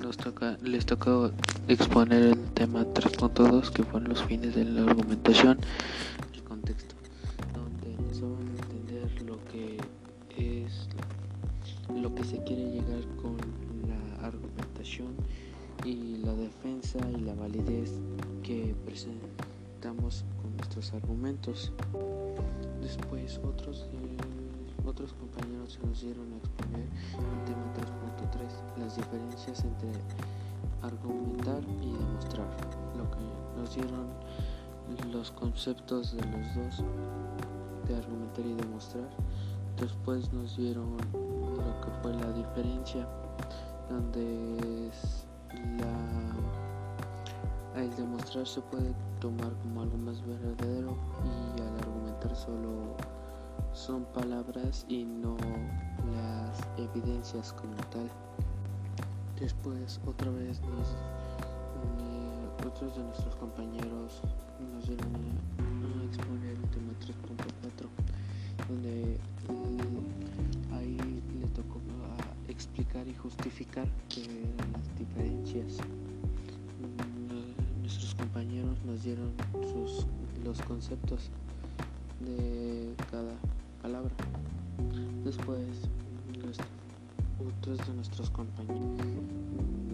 nos toca, les toca exponer el tema 3.2 que fueron los fines de la argumentación, el contexto, donde nos van a entender lo que es lo que se quiere llegar con la argumentación y la defensa y la validez que presentamos con nuestros argumentos. Después otros eh, otros compañeros se nos dieron a exponer el tema 3.3, las diferencias entre argumentar y demostrar, lo que nos dieron los conceptos de los dos, de argumentar y demostrar. Después nos dieron lo que fue la diferencia, donde es la, el demostrar se puede tomar como algo más verdadero y al argumentar solo son palabras y no las evidencias como tal. Después otra vez nos, eh, otros de nuestros compañeros nos dieron a, exponer el tema 3.4 donde mm, ahí le tocó a explicar y justificar que las diferencias. Mm, nuestros compañeros nos dieron sus, los conceptos de cada palabra. Después, otros de nuestros compañeros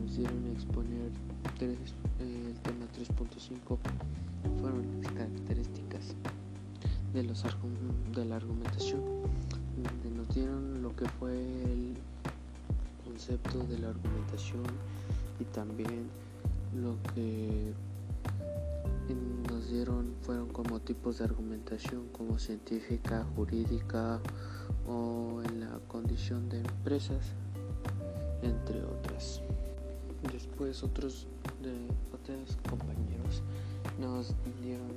nos dieron exponer el tema 3.5 fueron las características de, los, de la argumentación, donde nos dieron lo que fue el concepto de la argumentación y también lo que dieron fueron como tipos de argumentación como científica, jurídica o en la condición de empresas, entre otras. Después otros de otros compañeros nos dieron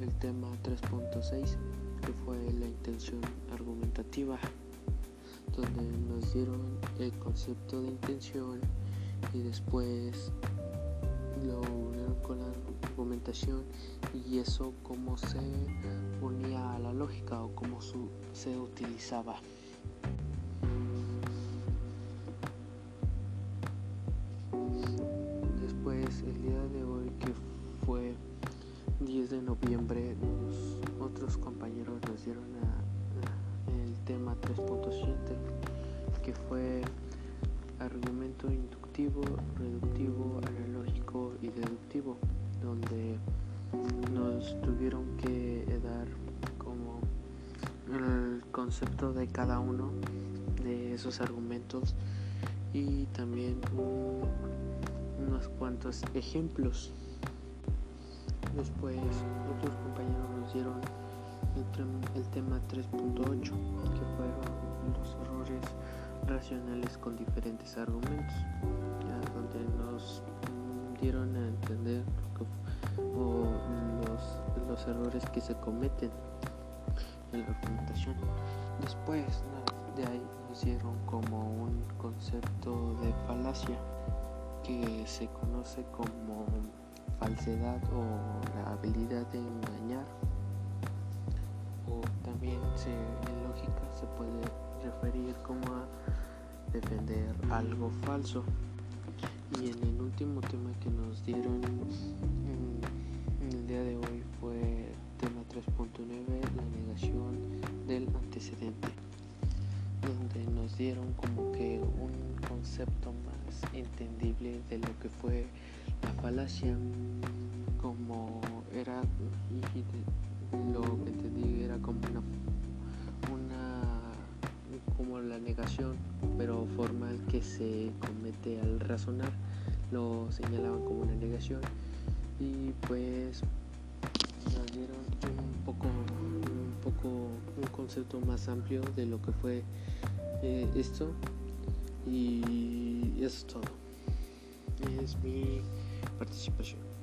el tema 3.6 que fue la intención argumentativa donde nos dieron el concepto de intención y después lo con la argumentación y eso cómo se unía a la lógica o cómo se utilizaba. Después el día de hoy que fue 10 de noviembre otros compañeros nos dieron el tema 3.7 que fue argumento inductivo, reductivo, analógico y deductivo, donde nos tuvieron que dar como el concepto de cada uno de esos argumentos y también unos cuantos ejemplos. Después otros compañeros nos dieron el, el tema 3.8 que fueron los errores racionales con diferentes argumentos, donde nos dieron a entender los, los errores que se cometen en la argumentación. Después de ahí nos dieron como un concepto de falacia que se conoce como falsedad o la habilidad de engañar. O también en lógica se puede referir como a defender algo falso. Y en el último tema que nos dieron en, el día de hoy fue tema 3.9, la negación del antecedente, donde nos dieron como que un concepto más entendible de lo que fue la falacia, como era, negación, pero formal que se comete al razonar, lo señalaban como una negación y pues nos dieron un poco, un poco, un concepto más amplio de lo que fue eh, esto y eso es todo. Es mi participación.